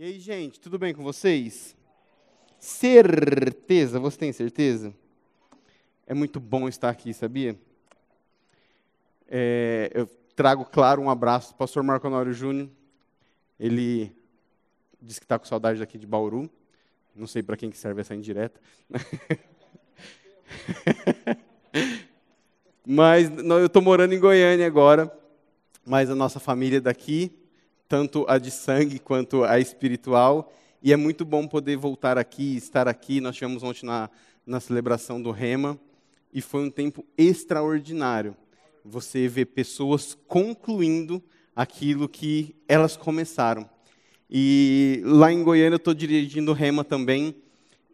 E aí, gente, tudo bem com vocês? Certeza, você tem certeza? É muito bom estar aqui, sabia? É, eu trago, claro, um abraço para o pastor Marco Honório Júnior. Ele disse que está com saudade daqui de Bauru. Não sei para quem que serve essa indireta. mas eu estou morando em Goiânia agora, mas a nossa família é daqui, tanto a de sangue quanto a espiritual. E é muito bom poder voltar aqui, estar aqui. Nós tivemos ontem na, na celebração do Rema e foi um tempo extraordinário. Você vê pessoas concluindo aquilo que elas começaram. E lá em Goiânia eu estou dirigindo o Rema também.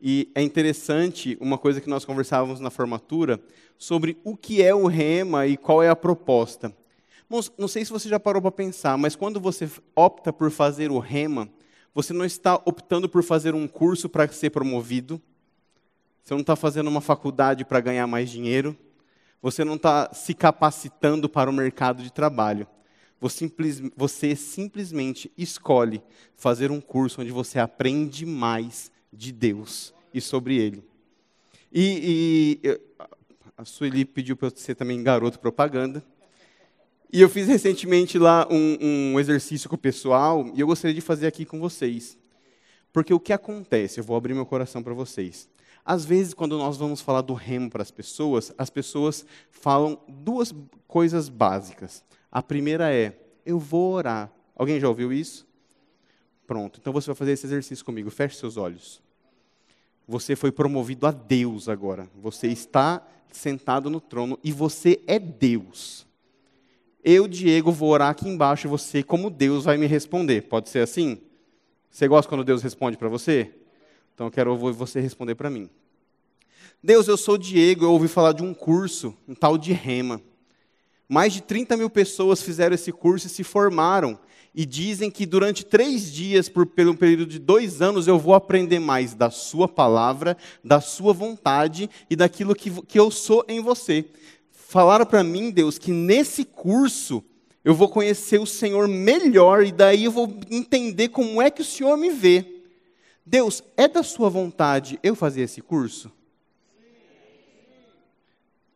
E é interessante uma coisa que nós conversávamos na formatura sobre o que é o Rema e qual é a proposta. Não sei se você já parou para pensar, mas quando você opta por fazer o rema, você não está optando por fazer um curso para ser promovido, você não está fazendo uma faculdade para ganhar mais dinheiro, você não está se capacitando para o mercado de trabalho. Você, você simplesmente escolhe fazer um curso onde você aprende mais de Deus e sobre Ele. E, e a Sueli pediu para eu ser também garoto propaganda. E eu fiz recentemente lá um, um exercício com o pessoal e eu gostaria de fazer aqui com vocês. Porque o que acontece, eu vou abrir meu coração para vocês. Às vezes, quando nós vamos falar do remo para as pessoas, as pessoas falam duas coisas básicas. A primeira é: eu vou orar. Alguém já ouviu isso? Pronto, então você vai fazer esse exercício comigo. Feche seus olhos. Você foi promovido a Deus agora. Você está sentado no trono e você é Deus eu, Diego, vou orar aqui embaixo e você, como Deus, vai me responder. Pode ser assim? Você gosta quando Deus responde para você? Então eu quero ouvir você responder para mim. Deus, eu sou Diego, eu ouvi falar de um curso, um tal de Rema. Mais de 30 mil pessoas fizeram esse curso e se formaram. E dizem que durante três dias, por pelo período de dois anos, eu vou aprender mais da Sua palavra, da Sua vontade e daquilo que, que eu sou em você falaram para mim, Deus, que nesse curso eu vou conhecer o Senhor melhor e daí eu vou entender como é que o Senhor me vê. Deus, é da sua vontade eu fazer esse curso?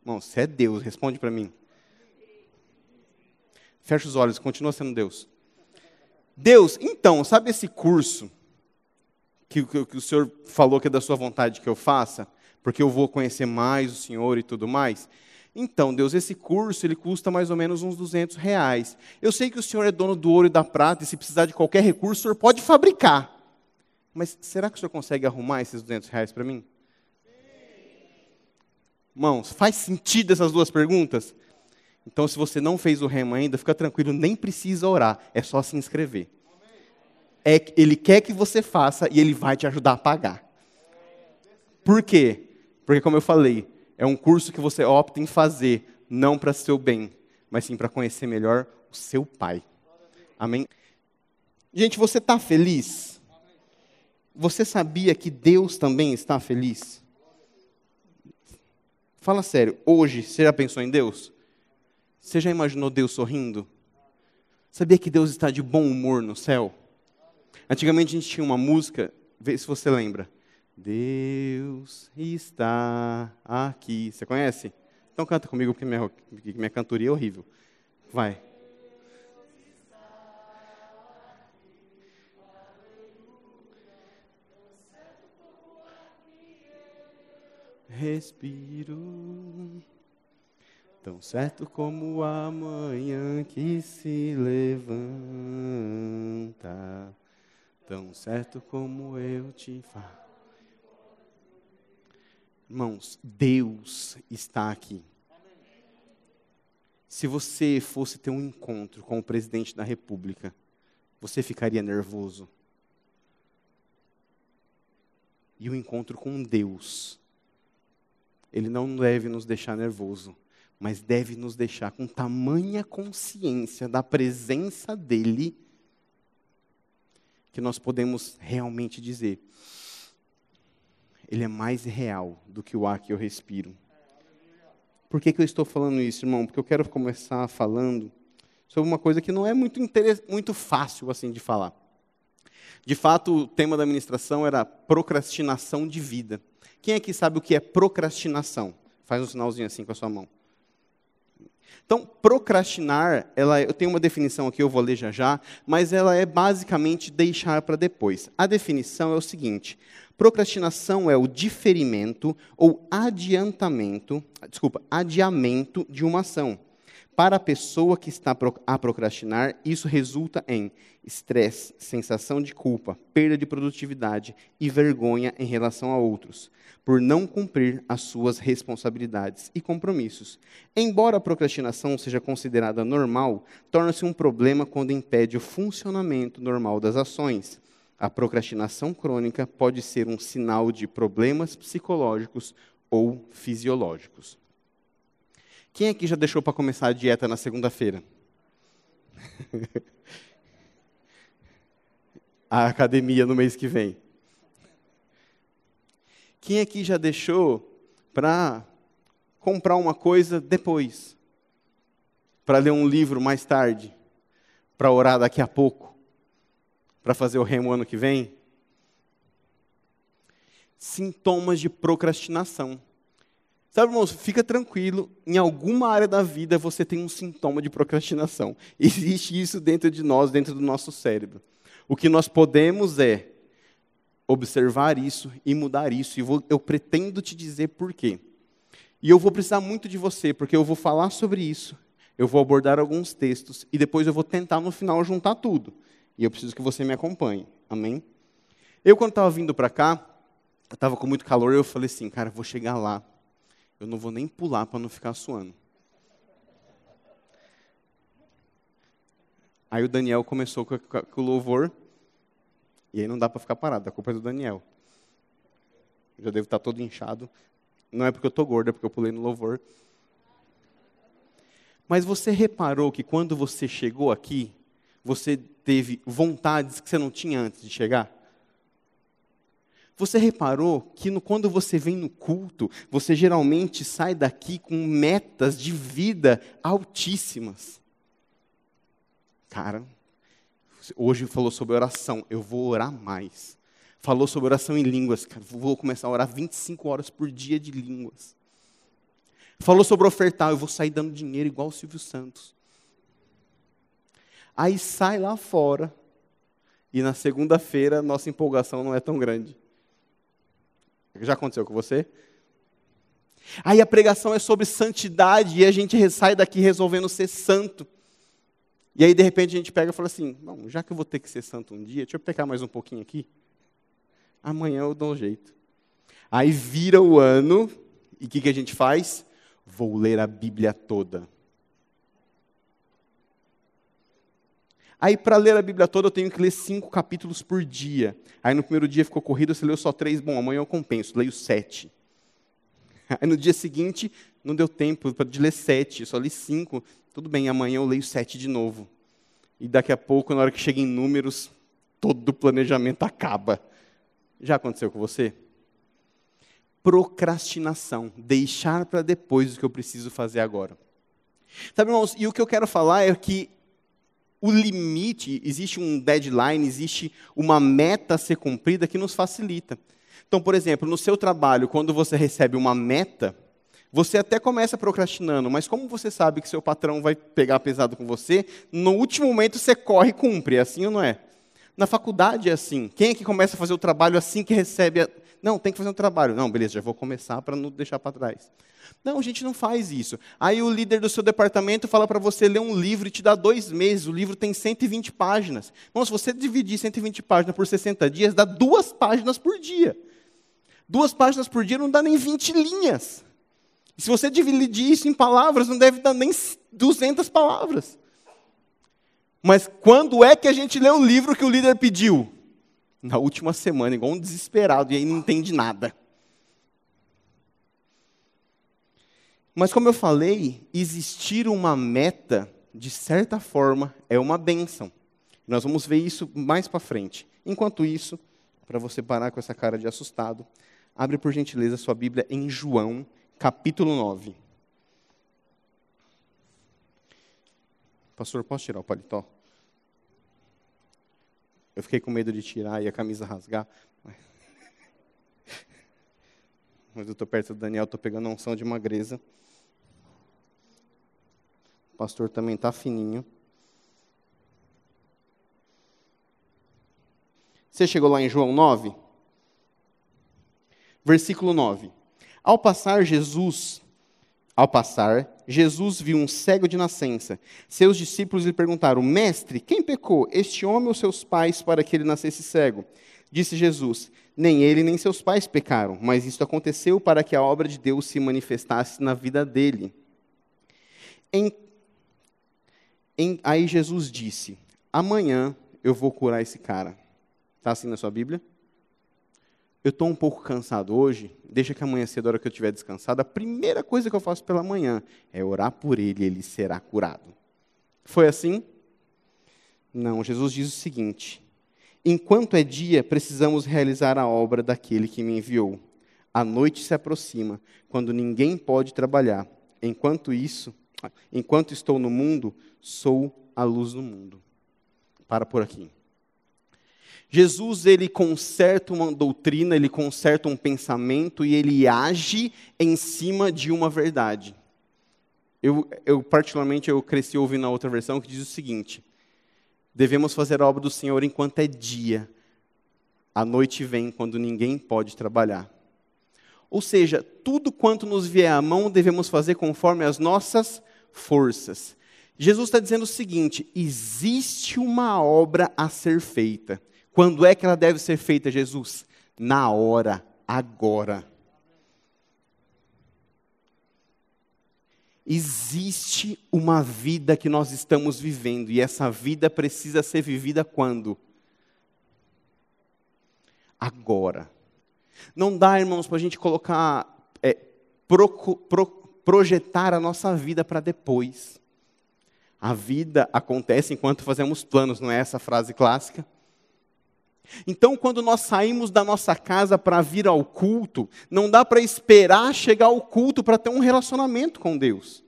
Irmão, se é Deus, responde para mim. Fecha os olhos, continua sendo Deus. Deus, então, sabe esse curso que, que, que, o Senhor falou que é da sua vontade que eu faça? Porque eu vou conhecer mais o Senhor e tudo mais? Então, Deus, esse curso ele custa mais ou menos uns 200 reais. Eu sei que o Senhor é dono do ouro e da prata, e se precisar de qualquer recurso, o Senhor pode fabricar. Mas será que o Senhor consegue arrumar esses 200 reais para mim? Irmãos, faz sentido essas duas perguntas? Então, se você não fez o remo ainda, fica tranquilo, nem precisa orar, é só se inscrever. É, ele quer que você faça e ele vai te ajudar a pagar. Por quê? Porque, como eu falei, é um curso que você opta em fazer, não para seu bem, mas sim para conhecer melhor o seu Pai. Amém? Gente, você está feliz? Você sabia que Deus também está feliz? Fala sério, hoje você já pensou em Deus? Você já imaginou Deus sorrindo? Sabia que Deus está de bom humor no céu? Antigamente a gente tinha uma música, vê se você lembra. Deus está aqui. Você conhece? Então canta comigo, porque minha, minha cantoria é horrível. Vai. Respiro, tão certo como a manhã que se levanta, tão certo como eu te faço. Irmãos, Deus está aqui. Se você fosse ter um encontro com o presidente da República, você ficaria nervoso? E o encontro com Deus, ele não deve nos deixar nervoso, mas deve nos deixar com tamanha consciência da presença dele, que nós podemos realmente dizer: ele é mais real do que o ar que eu respiro. Por que, que eu estou falando isso, irmão? Porque eu quero começar falando sobre uma coisa que não é muito, muito fácil assim de falar. De fato, o tema da ministração era procrastinação de vida. Quem aqui sabe o que é procrastinação? Faz um sinalzinho assim com a sua mão. Então, procrastinar, ela, eu tenho uma definição aqui, eu vou ler já já, mas ela é basicamente deixar para depois. A definição é o seguinte: procrastinação é o diferimento ou adiantamento, desculpa, adiamento de uma ação. Para a pessoa que está a procrastinar, isso resulta em estresse, sensação de culpa, perda de produtividade e vergonha em relação a outros, por não cumprir as suas responsabilidades e compromissos. Embora a procrastinação seja considerada normal, torna-se um problema quando impede o funcionamento normal das ações. A procrastinação crônica pode ser um sinal de problemas psicológicos ou fisiológicos. Quem aqui já deixou para começar a dieta na segunda-feira? a academia no mês que vem. Quem aqui já deixou para comprar uma coisa depois? Para ler um livro mais tarde? Para orar daqui a pouco? Para fazer o remo ano que vem? Sintomas de procrastinação. Sabe, irmãos, fica tranquilo, em alguma área da vida você tem um sintoma de procrastinação. Existe isso dentro de nós, dentro do nosso cérebro. O que nós podemos é observar isso e mudar isso. E eu pretendo te dizer por quê. E eu vou precisar muito de você, porque eu vou falar sobre isso, eu vou abordar alguns textos e depois eu vou tentar no final juntar tudo. E eu preciso que você me acompanhe. Amém? Eu, quando estava vindo para cá, eu estava com muito calor, eu falei assim, cara, vou chegar lá eu não vou nem pular para não ficar suando. Aí o Daniel começou com, o louvor, e aí não dá para ficar parado, a culpa é do Daniel. Já devo estar todo inchado. Não é porque eu estou gordo, é porque eu pulei no louvor. Mas você reparou que quando você chegou aqui, você teve vontades que você não tinha antes de chegar? Você reparou que no, quando você vem no culto, você geralmente sai daqui com metas de vida altíssimas? Cara, hoje falou sobre oração, eu vou orar mais. Falou sobre oração em línguas, cara, vou começar a orar 25 horas por dia de línguas. Falou sobre ofertar, eu vou sair dando dinheiro igual o Silvio Santos. Aí sai lá fora, e na segunda-feira nossa empolgação não é tão grande. Já aconteceu com você? Aí a pregação é sobre santidade e a gente sai daqui resolvendo ser santo. E aí, de repente, a gente pega e fala assim: Bom, já que eu vou ter que ser santo um dia, deixa eu pecar mais um pouquinho aqui. Amanhã eu dou um jeito. Aí vira o ano, e o que, que a gente faz? Vou ler a Bíblia toda. Aí, para ler a Bíblia toda, eu tenho que ler cinco capítulos por dia. Aí, no primeiro dia ficou corrido, você leu só três. Bom, amanhã eu compenso, leio sete. Aí, no dia seguinte, não deu tempo de ler sete, só li cinco. Tudo bem, amanhã eu leio sete de novo. E daqui a pouco, na hora que chega em números, todo o planejamento acaba. Já aconteceu com você? Procrastinação, deixar para depois o que eu preciso fazer agora. Sabe, irmãos, e o que eu quero falar é que o limite, existe um deadline, existe uma meta a ser cumprida que nos facilita. Então, por exemplo, no seu trabalho, quando você recebe uma meta, você até começa procrastinando, mas como você sabe que seu patrão vai pegar pesado com você, no último momento você corre e cumpre, é assim ou não é? Na faculdade é assim. Quem é que começa a fazer o trabalho assim que recebe. Não, tem que fazer um trabalho. Não, beleza, já vou começar para não deixar para trás. Não, a gente não faz isso. Aí o líder do seu departamento fala para você ler um livro e te dá dois meses. O livro tem 120 páginas. Bom, se você dividir 120 páginas por 60 dias, dá duas páginas por dia. Duas páginas por dia não dá nem 20 linhas. E se você dividir isso em palavras, não deve dar nem 200 palavras. Mas quando é que a gente lê o livro que o líder pediu? Na última semana, igual um desesperado, e aí não entende nada. Mas, como eu falei, existir uma meta, de certa forma, é uma bênção. Nós vamos ver isso mais para frente. Enquanto isso, para você parar com essa cara de assustado, abre por gentileza sua Bíblia em João, capítulo 9. Pastor, posso tirar o paletó? Eu fiquei com medo de tirar e a camisa rasgar. Mas eu estou perto do Daniel, estou pegando a unção de magreza. O pastor também está fininho. Você chegou lá em João 9? Versículo 9. Ao passar Jesus, ao passar, Jesus viu um cego de nascença. Seus discípulos lhe perguntaram: Mestre, quem pecou, este homem ou seus pais, para que ele nascesse cego? Disse Jesus: Nem ele nem seus pais pecaram, mas isto aconteceu para que a obra de Deus se manifestasse na vida dele. Em, em, aí Jesus disse: Amanhã eu vou curar esse cara. Está assim na sua Bíblia? Eu estou um pouco cansado hoje, deixa que amanhã cedo, a hora que eu estiver descansado, a primeira coisa que eu faço pela manhã é orar por ele, ele será curado. Foi assim? Não, Jesus diz o seguinte: Enquanto é dia, precisamos realizar a obra daquele que me enviou. A noite se aproxima, quando ninguém pode trabalhar. Enquanto isso, enquanto estou no mundo, sou a luz do mundo. Para por aqui. Jesus ele conserta uma doutrina, ele conserta um pensamento e ele age em cima de uma verdade. Eu, eu particularmente eu cresci ouvindo a outra versão que diz o seguinte: devemos fazer a obra do Senhor enquanto é dia. A noite vem quando ninguém pode trabalhar. Ou seja, tudo quanto nos vier à mão devemos fazer conforme as nossas forças. Jesus está dizendo o seguinte: existe uma obra a ser feita. Quando é que ela deve ser feita, Jesus? Na hora, agora. Existe uma vida que nós estamos vivendo e essa vida precisa ser vivida quando? Agora. Não dá, irmãos, para a gente colocar, é, pro, pro, projetar a nossa vida para depois. A vida acontece enquanto fazemos planos, não é essa frase clássica? Então, quando nós saímos da nossa casa para vir ao culto, não dá para esperar chegar ao culto para ter um relacionamento com Deus.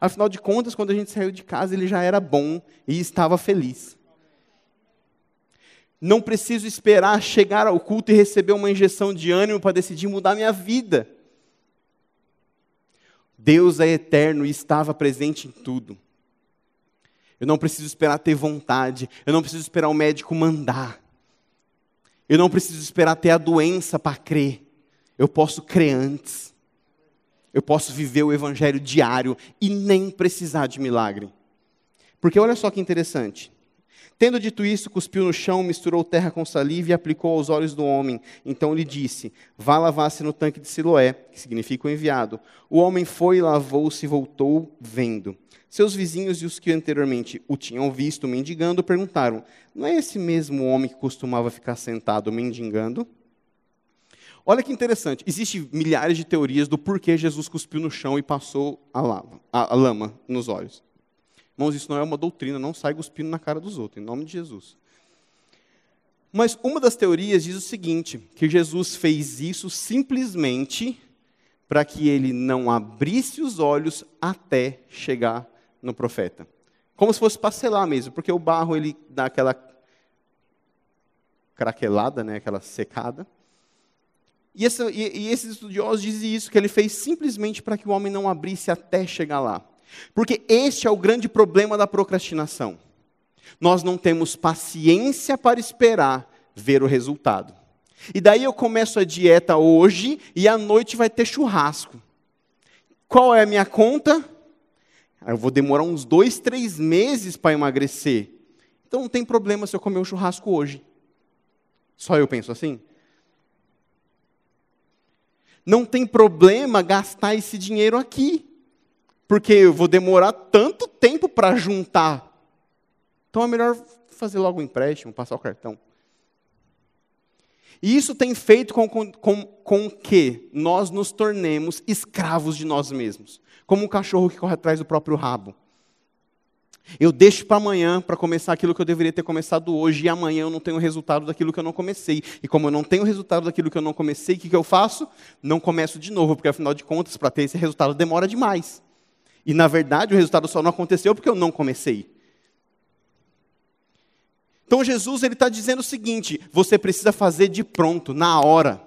Afinal de contas, quando a gente saiu de casa, ele já era bom e estava feliz. Não preciso esperar chegar ao culto e receber uma injeção de ânimo para decidir mudar minha vida. Deus é eterno e estava presente em tudo. Eu não preciso esperar ter vontade, eu não preciso esperar o médico mandar. Eu não preciso esperar ter a doença para crer. Eu posso crer antes. Eu posso viver o evangelho diário e nem precisar de milagre. Porque olha só que interessante. Tendo dito isso, cuspiu no chão, misturou terra com saliva e aplicou aos olhos do homem. Então lhe disse: Vá lavar-se no tanque de Siloé, que significa o enviado. O homem foi, lavou-se e voltou vendo. Seus vizinhos e os que anteriormente o tinham visto mendigando perguntaram: Não é esse mesmo homem que costumava ficar sentado mendigando? Olha que interessante, existem milhares de teorias do porquê Jesus cuspiu no chão e passou a, lava, a, a lama nos olhos. Irmãos, isso não é uma doutrina, não sai cuspindo na cara dos outros, em nome de Jesus. Mas uma das teorias diz o seguinte: que Jesus fez isso simplesmente para que ele não abrisse os olhos até chegar no profeta. Como se fosse para selar mesmo, porque o barro ele dá aquela craquelada, né, aquela secada. E, e, e esses estudiosos dizem isso, que ele fez simplesmente para que o homem não abrisse até chegar lá. Porque este é o grande problema da procrastinação. Nós não temos paciência para esperar ver o resultado. E daí eu começo a dieta hoje e à noite vai ter churrasco. Qual é a minha conta? Eu vou demorar uns dois, três meses para emagrecer. Então não tem problema se eu comer um churrasco hoje. Só eu penso assim? Não tem problema gastar esse dinheiro aqui. Porque eu vou demorar tanto tempo para juntar. Então é melhor fazer logo um empréstimo, passar o cartão. E isso tem feito com, com, com, que nós nos tornemos escravos de nós mesmos como um cachorro que corre atrás do próprio rabo. Eu deixo para amanhã para começar aquilo que eu deveria ter começado hoje, e amanhã eu não tenho resultado daquilo que eu não comecei. E como eu não tenho resultado daquilo que eu não comecei, o que, que eu faço? Não começo de novo, porque afinal de contas, para ter esse resultado demora demais. E na verdade, o resultado só não aconteceu porque eu não comecei. Então Jesus ele está dizendo o seguinte: você precisa fazer de pronto, na hora.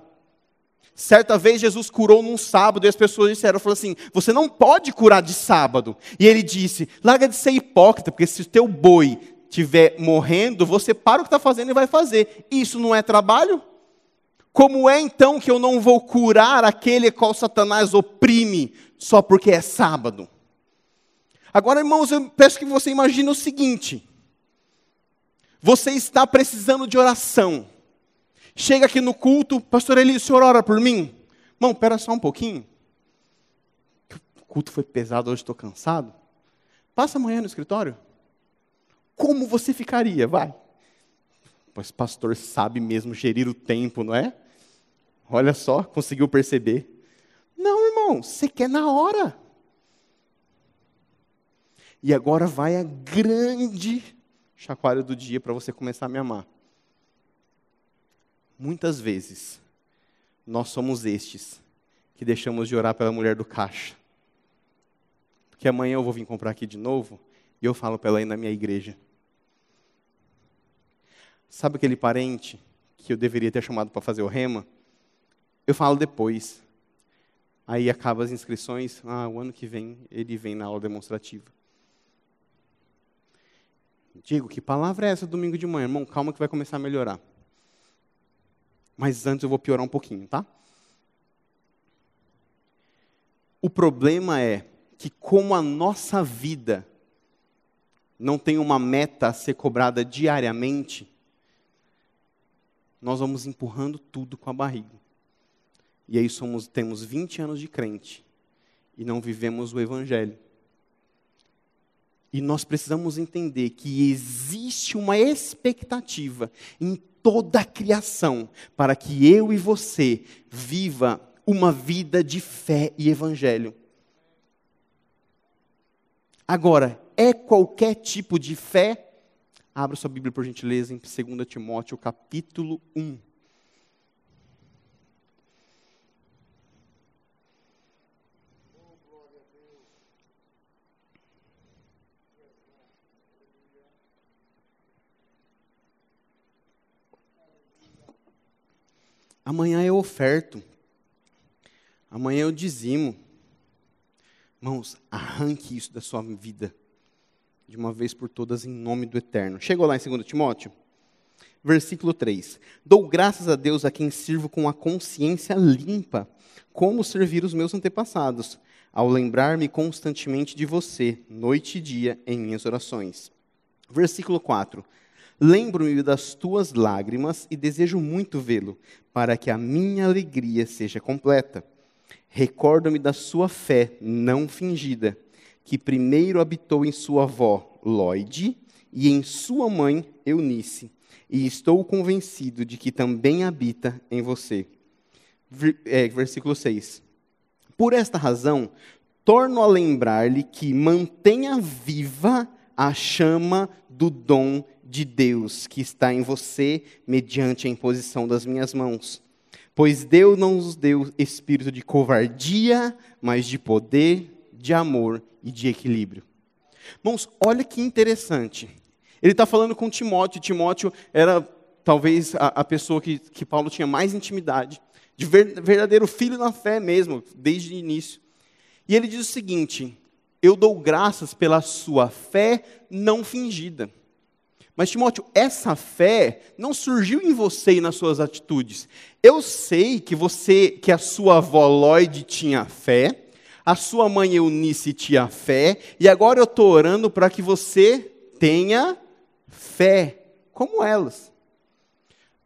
Certa vez Jesus curou num sábado e as pessoas disseram, falou assim, você não pode curar de sábado. E ele disse, larga de ser hipócrita, porque se o teu boi estiver morrendo, você para o que está fazendo e vai fazer. Isso não é trabalho? Como é então que eu não vou curar aquele qual Satanás oprime só porque é sábado? Agora, irmãos, eu peço que você imagine o seguinte: você está precisando de oração. Chega aqui no culto, pastor Eli, o senhor ora por mim? Irmão, espera só um pouquinho. O culto foi pesado, hoje estou cansado. Passa amanhã no escritório. Como você ficaria? Vai. Pois pastor sabe mesmo gerir o tempo, não é? Olha só, conseguiu perceber. Não, irmão, você quer na hora. E agora vai a grande chacoalho do dia para você começar a me amar. Muitas vezes, nós somos estes que deixamos de orar pela mulher do caixa. Porque amanhã eu vou vir comprar aqui de novo e eu falo para ela ir na minha igreja. Sabe aquele parente que eu deveria ter chamado para fazer o rema? Eu falo depois. Aí acaba as inscrições, ah, o ano que vem ele vem na aula demonstrativa. Digo, que palavra é essa domingo de manhã? Irmão, calma que vai começar a melhorar. Mas antes eu vou piorar um pouquinho, tá? O problema é que, como a nossa vida não tem uma meta a ser cobrada diariamente, nós vamos empurrando tudo com a barriga. E aí somos, temos 20 anos de crente e não vivemos o Evangelho. E nós precisamos entender que existe uma expectativa em toda a criação para que eu e você viva uma vida de fé e evangelho. Agora, é qualquer tipo de fé? Abra sua Bíblia, por gentileza, em 2 Timóteo, capítulo 1. Amanhã eu oferto. Amanhã eu dizimo. Irmãos, arranque isso da sua vida. De uma vez por todas, em nome do Eterno. Chegou lá em 2 Timóteo? Versículo 3. Dou graças a Deus a quem sirvo com a consciência limpa, como servir os meus antepassados, ao lembrar-me constantemente de você, noite e dia, em minhas orações. Versículo 4. Lembro-me das tuas lágrimas e desejo muito vê-lo, para que a minha alegria seja completa. Recordo-me da sua fé não fingida, que primeiro habitou em sua avó, Lloyd, e em sua mãe, Eunice, e estou convencido de que também habita em você. É, versículo 6. Por esta razão, torno a lembrar-lhe que mantenha viva a chama do dom de Deus que está em você mediante a imposição das minhas mãos. Pois Deus não nos deu espírito de covardia, mas de poder, de amor e de equilíbrio. Irmãos, olha que interessante. Ele está falando com Timóteo. Timóteo era talvez a, a pessoa que, que Paulo tinha mais intimidade, de ver, verdadeiro filho na fé mesmo, desde o início. E ele diz o seguinte: Eu dou graças pela sua fé não fingida. Mas, Timóteo, essa fé não surgiu em você e nas suas atitudes. Eu sei que você, que a sua avó Lloyd tinha fé, a sua mãe Eunice tinha fé, e agora eu estou orando para que você tenha fé, como elas.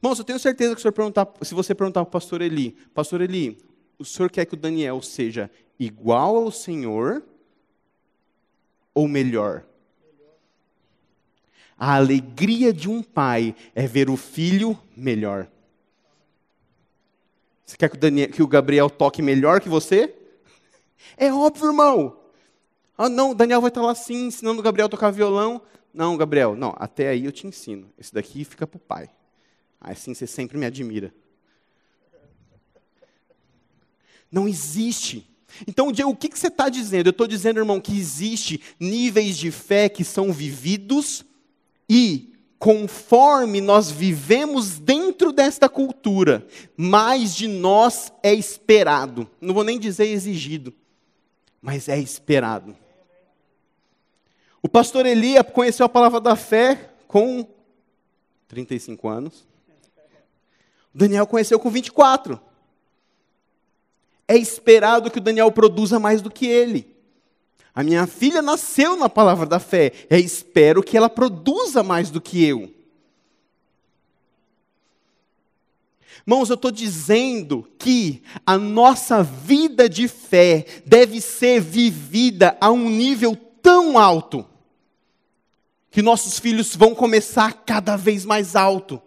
Irmãos, eu tenho certeza que se você perguntar para o pastor Eli, pastor Eli, o senhor quer que o Daniel seja igual ao Senhor ou melhor? A alegria de um pai é ver o filho melhor. Você quer que o, Daniel, que o Gabriel toque melhor que você? É óbvio, irmão. Ah, não, o Daniel vai estar lá assim, ensinando o Gabriel a tocar violão. Não, Gabriel, não, até aí eu te ensino. Esse daqui fica para o pai. Assim você sempre me admira. Não existe. Então, o que, que você está dizendo? Eu estou dizendo, irmão, que existe níveis de fé que são vividos e conforme nós vivemos dentro desta cultura, mais de nós é esperado. Não vou nem dizer exigido, mas é esperado. O pastor Elia conheceu a palavra da fé com 35 anos. O Daniel conheceu com 24. É esperado que o Daniel produza mais do que ele. A minha filha nasceu na palavra da fé. É espero que ela produza mais do que eu. Irmãos, eu estou dizendo que a nossa vida de fé deve ser vivida a um nível tão alto que nossos filhos vão começar cada vez mais alto.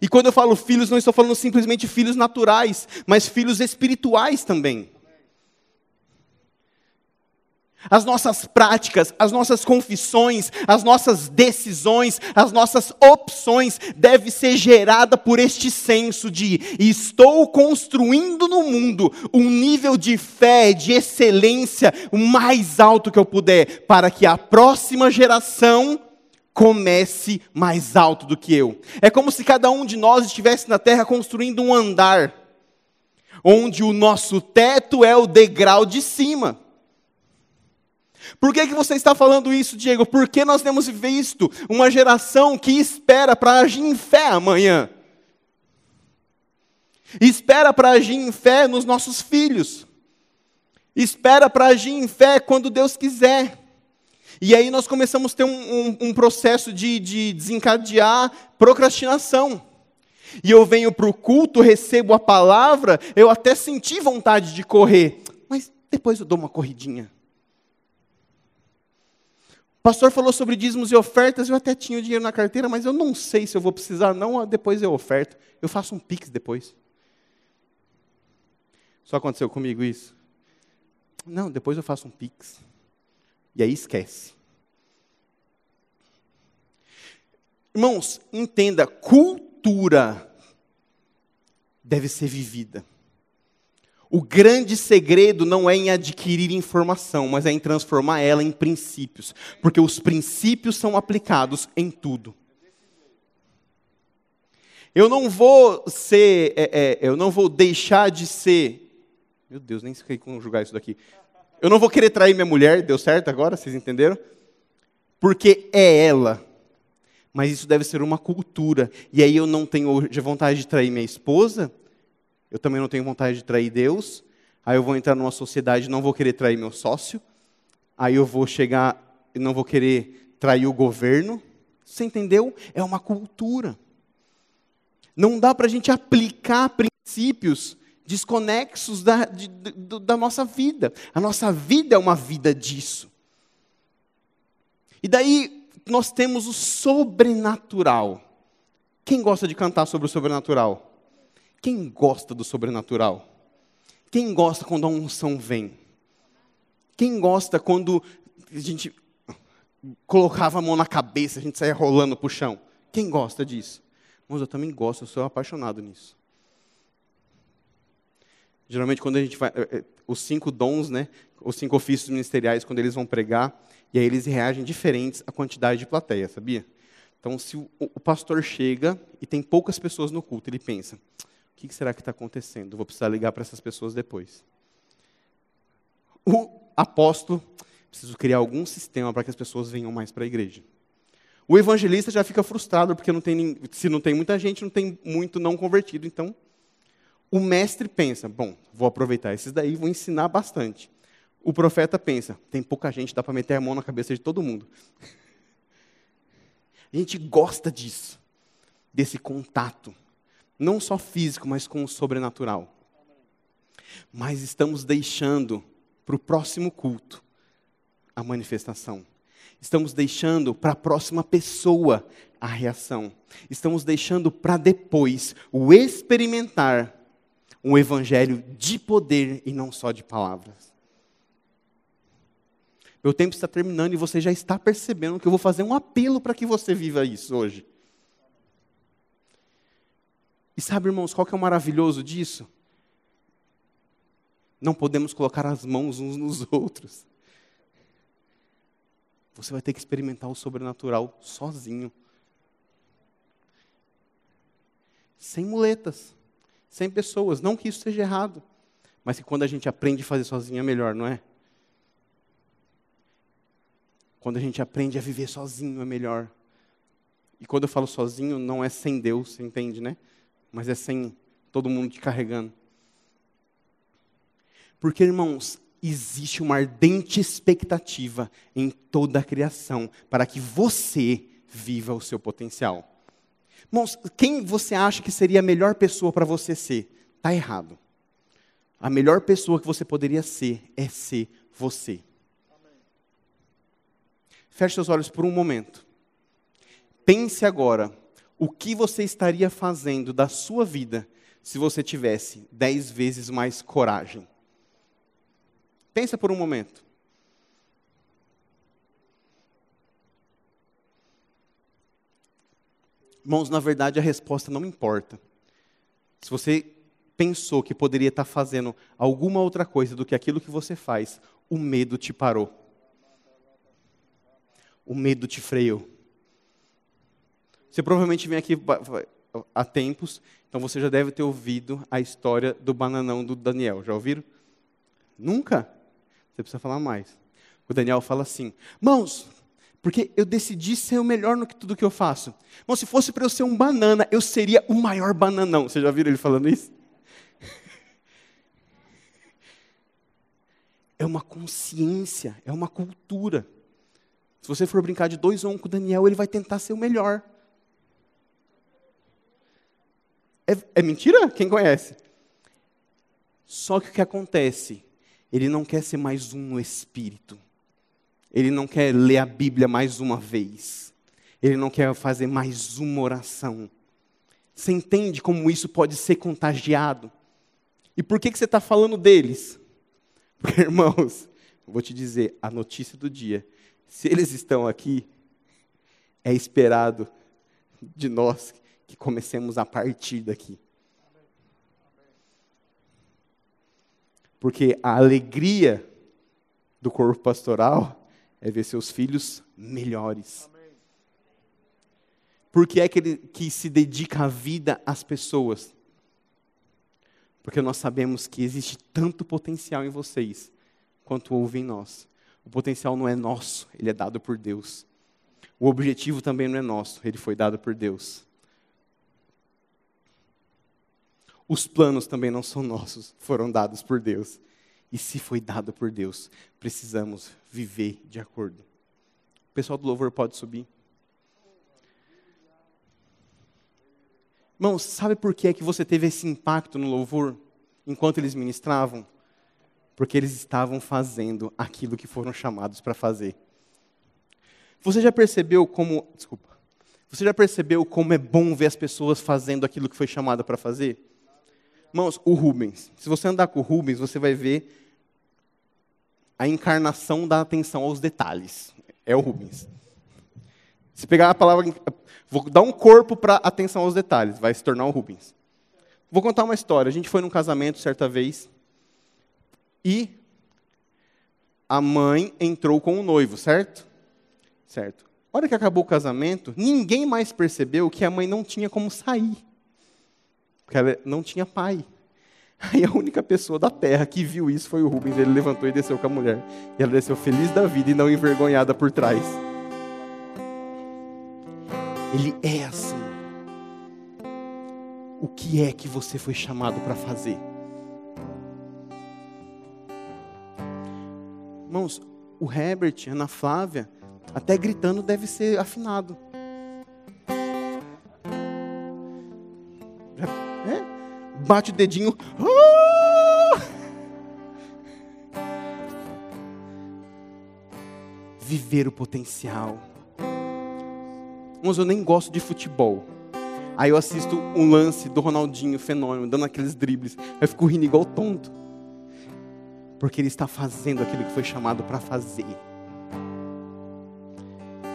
E quando eu falo filhos, não estou falando simplesmente filhos naturais, mas filhos espirituais também. As nossas práticas, as nossas confissões, as nossas decisões, as nossas opções devem ser geradas por este senso de estou construindo no mundo um nível de fé, de excelência o mais alto que eu puder, para que a próxima geração comece mais alto do que eu. É como se cada um de nós estivesse na terra construindo um andar, onde o nosso teto é o degrau de cima. Por que, que você está falando isso, Diego? Porque nós temos visto uma geração que espera para agir em fé amanhã. Espera para agir em fé nos nossos filhos. Espera para agir em fé quando Deus quiser. E aí nós começamos a ter um, um, um processo de, de desencadear procrastinação. E eu venho para o culto, recebo a palavra, eu até senti vontade de correr, mas depois eu dou uma corridinha pastor falou sobre dízimos e ofertas, eu até tinha o dinheiro na carteira, mas eu não sei se eu vou precisar, não, depois eu oferto. Eu faço um pix depois. Só aconteceu comigo isso? Não, depois eu faço um pix. E aí esquece. Irmãos, entenda, cultura deve ser vivida. O grande segredo não é em adquirir informação, mas é em transformar ela em princípios, porque os princípios são aplicados em tudo. Eu não vou ser, é, é, eu não vou deixar de ser. Meu Deus, nem sei conjugar isso daqui. Eu não vou querer trair minha mulher, deu certo agora? Vocês entenderam? Porque é ela. Mas isso deve ser uma cultura. E aí eu não tenho vontade de trair minha esposa, eu também não tenho vontade de trair Deus. Aí eu vou entrar numa sociedade, não vou querer trair meu sócio. Aí eu vou chegar e não vou querer trair o governo. Você entendeu? É uma cultura. Não dá para a gente aplicar princípios desconexos da, de, de, da nossa vida. A nossa vida é uma vida disso. E daí nós temos o sobrenatural. Quem gosta de cantar sobre o sobrenatural? Quem gosta do sobrenatural? Quem gosta quando a unção vem? Quem gosta quando a gente colocava a mão na cabeça, a gente saía rolando para o chão? Quem gosta disso? Mas eu também gosto, eu sou apaixonado nisso. Geralmente, quando a gente vai. Eh, eh, os cinco dons, né? Os cinco ofícios ministeriais, quando eles vão pregar, e aí eles reagem diferentes à quantidade de plateia, sabia? Então, se o pastor chega e tem poucas pessoas no culto, ele pensa: o que será que está acontecendo? Vou precisar ligar para essas pessoas depois. O apóstolo, preciso criar algum sistema para que as pessoas venham mais para a igreja. O evangelista já fica frustrado, porque não tem, se não tem muita gente, não tem muito não convertido. Então, o mestre pensa: bom, vou aproveitar esses daí, vou ensinar bastante. O profeta pensa: tem pouca gente, dá para meter a mão na cabeça de todo mundo. A gente gosta disso, desse contato não só físico, mas com o sobrenatural. Mas estamos deixando para o próximo culto a manifestação. Estamos deixando para a próxima pessoa a reação. Estamos deixando para depois o experimentar um evangelho de poder e não só de palavras. Meu tempo está terminando e você já está percebendo que eu vou fazer um apelo para que você viva isso hoje. E sabe, irmãos, qual que é o maravilhoso disso? Não podemos colocar as mãos uns nos outros. Você vai ter que experimentar o sobrenatural sozinho. sem muletas, sem pessoas. Não que isso seja errado, mas que quando a gente aprende a fazer sozinho é melhor, não é? Quando a gente aprende a viver sozinho é melhor. E quando eu falo sozinho, não é sem Deus, entende, né? Mas é sem todo mundo te carregando. Porque, irmãos, existe uma ardente expectativa em toda a criação para que você viva o seu potencial. Irmãos, quem você acha que seria a melhor pessoa para você ser? Está errado. A melhor pessoa que você poderia ser é ser você. Feche seus olhos por um momento. Pense agora o que você estaria fazendo da sua vida se você tivesse dez vezes mais coragem. Pensa por um momento. Irmãos, na verdade a resposta não importa. Se você pensou que poderia estar fazendo alguma outra coisa do que aquilo que você faz, o medo te parou. O medo te freou. Você provavelmente vem aqui há tempos, então você já deve ter ouvido a história do bananão do Daniel. Já ouviram? Nunca? Você precisa falar mais. O Daniel fala assim: Mãos, porque eu decidi ser o melhor no que tudo que eu faço. Mãos, se fosse para eu ser um banana, eu seria o maior bananão. Você já viram ele falando isso? É uma consciência, é uma cultura. Se você for brincar de dois ou um com o Daniel, ele vai tentar ser o melhor. É, é mentira? Quem conhece? Só que o que acontece? Ele não quer ser mais um no espírito. Ele não quer ler a Bíblia mais uma vez. Ele não quer fazer mais uma oração. Você entende como isso pode ser contagiado? E por que, que você está falando deles? Porque, irmãos, vou te dizer, a notícia do dia, se eles estão aqui, é esperado de nós que comecemos a partir daqui. Porque a alegria do corpo pastoral é ver seus filhos melhores. Por que é que ele que se dedica a vida às pessoas? Porque nós sabemos que existe tanto potencial em vocês quanto houve em nós. O potencial não é nosso, ele é dado por Deus. O objetivo também não é nosso, ele foi dado por Deus. Os planos também não são nossos, foram dados por Deus. E se foi dado por Deus, precisamos viver de acordo. O pessoal do louvor pode subir. Irmãos, sabe por que é que você teve esse impacto no louvor enquanto eles ministravam? Porque eles estavam fazendo aquilo que foram chamados para fazer. Você já percebeu como, desculpa. Você já percebeu como é bom ver as pessoas fazendo aquilo que foi chamado para fazer? Irmãos, o Rubens. Se você andar com o Rubens, você vai ver a encarnação da atenção aos detalhes. É o Rubens. Se pegar a palavra. Vou dar um corpo para atenção aos detalhes, vai se tornar o Rubens. Vou contar uma história. A gente foi num casamento certa vez e a mãe entrou com o noivo, certo? Certo. A hora que acabou o casamento, ninguém mais percebeu que a mãe não tinha como sair. Porque ela não tinha pai. Aí a única pessoa da terra que viu isso foi o Rubens. Ele levantou e desceu com a mulher. E ela desceu feliz da vida e não envergonhada por trás. Ele é assim. O que é que você foi chamado para fazer? Irmãos, o Herbert, Ana Flávia, até gritando deve ser afinado. Bate o dedinho. Ah! Viver o potencial. Mas eu nem gosto de futebol. Aí eu assisto um lance do Ronaldinho, fenômeno, dando aqueles dribles. Eu fico rindo igual tonto. Porque ele está fazendo aquilo que foi chamado para fazer.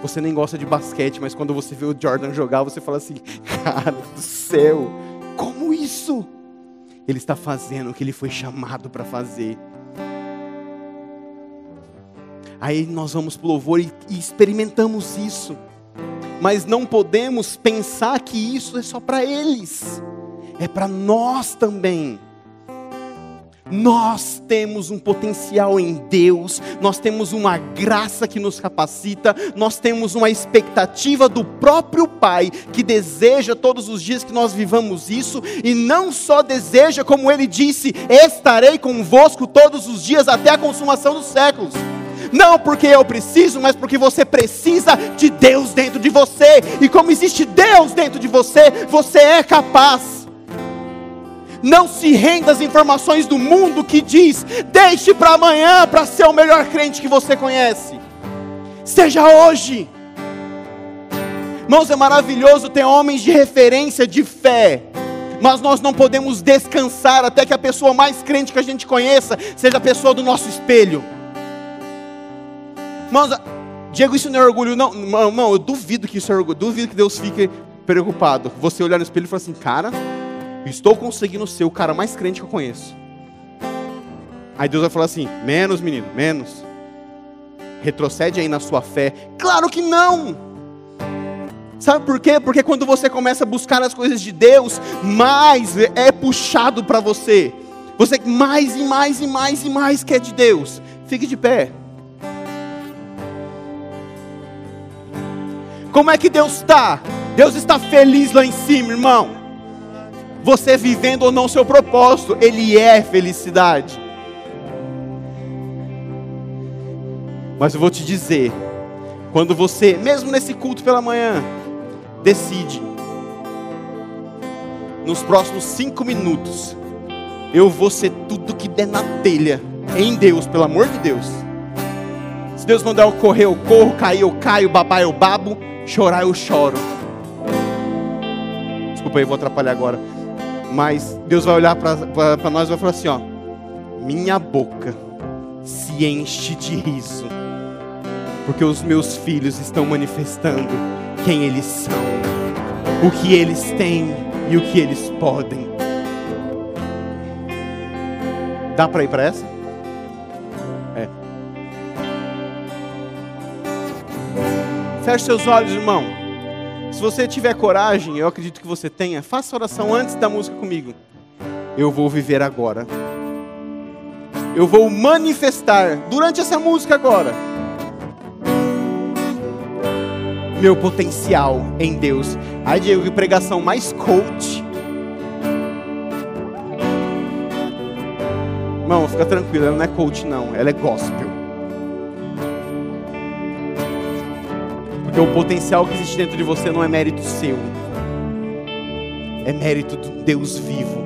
Você nem gosta de basquete, mas quando você vê o Jordan jogar, você fala assim: Cara do céu, como isso? Ele está fazendo o que ele foi chamado para fazer. Aí nós vamos para o louvor e, e experimentamos isso. Mas não podemos pensar que isso é só para eles. é para nós também. Nós temos um potencial em Deus, nós temos uma graça que nos capacita, nós temos uma expectativa do próprio Pai que deseja todos os dias que nós vivamos isso, e não só deseja, como ele disse: estarei convosco todos os dias até a consumação dos séculos. Não porque eu preciso, mas porque você precisa de Deus dentro de você, e como existe Deus dentro de você, você é capaz. Não se renda às informações do mundo que diz: deixe para amanhã para ser o melhor crente que você conhece. Seja hoje. Irmãos, é maravilhoso ter homens de referência de fé, mas nós não podemos descansar até que a pessoa mais crente que a gente conheça seja a pessoa do nosso espelho. Irmãos, Diego, isso não é orgulho, não. Não, eu duvido que isso é orgulho, duvido que Deus fique preocupado. Você olhar no espelho e falar assim, cara, Estou conseguindo ser o cara mais crente que eu conheço. Aí Deus vai falar assim: menos, menino, menos. Retrocede aí na sua fé. Claro que não! Sabe por quê? Porque quando você começa a buscar as coisas de Deus, mais é puxado para você. Você mais e mais e mais e mais quer de Deus. Fique de pé. Como é que Deus está? Deus está feliz lá em cima, irmão você vivendo ou não seu propósito, Ele é felicidade. Mas eu vou te dizer, quando você, mesmo nesse culto pela manhã, decide, nos próximos cinco minutos, eu vou ser tudo que der na telha, em Deus, pelo amor de Deus. Se Deus mandar eu correr, eu corro, cair, eu caio, babar, eu babo, chorar, eu choro. Desculpa aí, vou atrapalhar agora. Mas Deus vai olhar para nós e vai falar assim: ó, minha boca se enche de riso, porque os meus filhos estão manifestando quem eles são, o que eles têm e o que eles podem. Dá para ir para essa? É. Feche seus olhos, irmão. Se você tiver coragem, eu acredito que você tenha, faça oração antes da música comigo. Eu vou viver agora. Eu vou manifestar durante essa música agora meu potencial em Deus. Ai, Diego, que pregação mais coach. Irmão, fica tranquilo, ela não é coach não, ela é gospel. Porque o potencial que existe dentro de você não é mérito seu, é mérito do Deus vivo.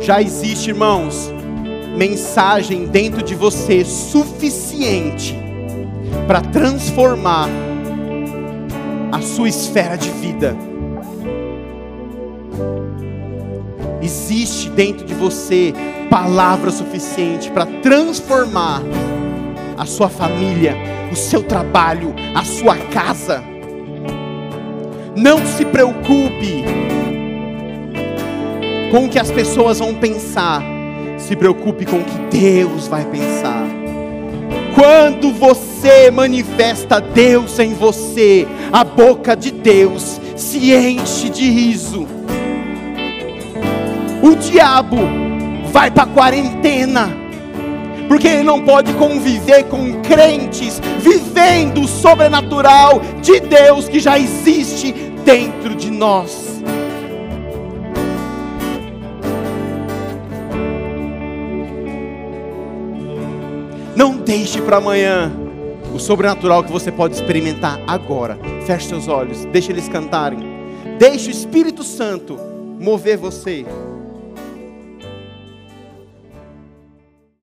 Já existe, irmãos, mensagem dentro de você suficiente para transformar a sua esfera de vida. Existe dentro de você palavra suficiente para transformar a sua família, o seu trabalho, a sua casa. Não se preocupe com o que as pessoas vão pensar, se preocupe com o que Deus vai pensar. Quando você manifesta Deus em você, a boca de Deus se enche de riso. O diabo vai para quarentena, porque ele não pode conviver com crentes vivendo o sobrenatural de Deus que já existe dentro de nós. Não deixe para amanhã o sobrenatural que você pode experimentar agora. Feche seus olhos, deixe eles cantarem. Deixe o Espírito Santo mover você.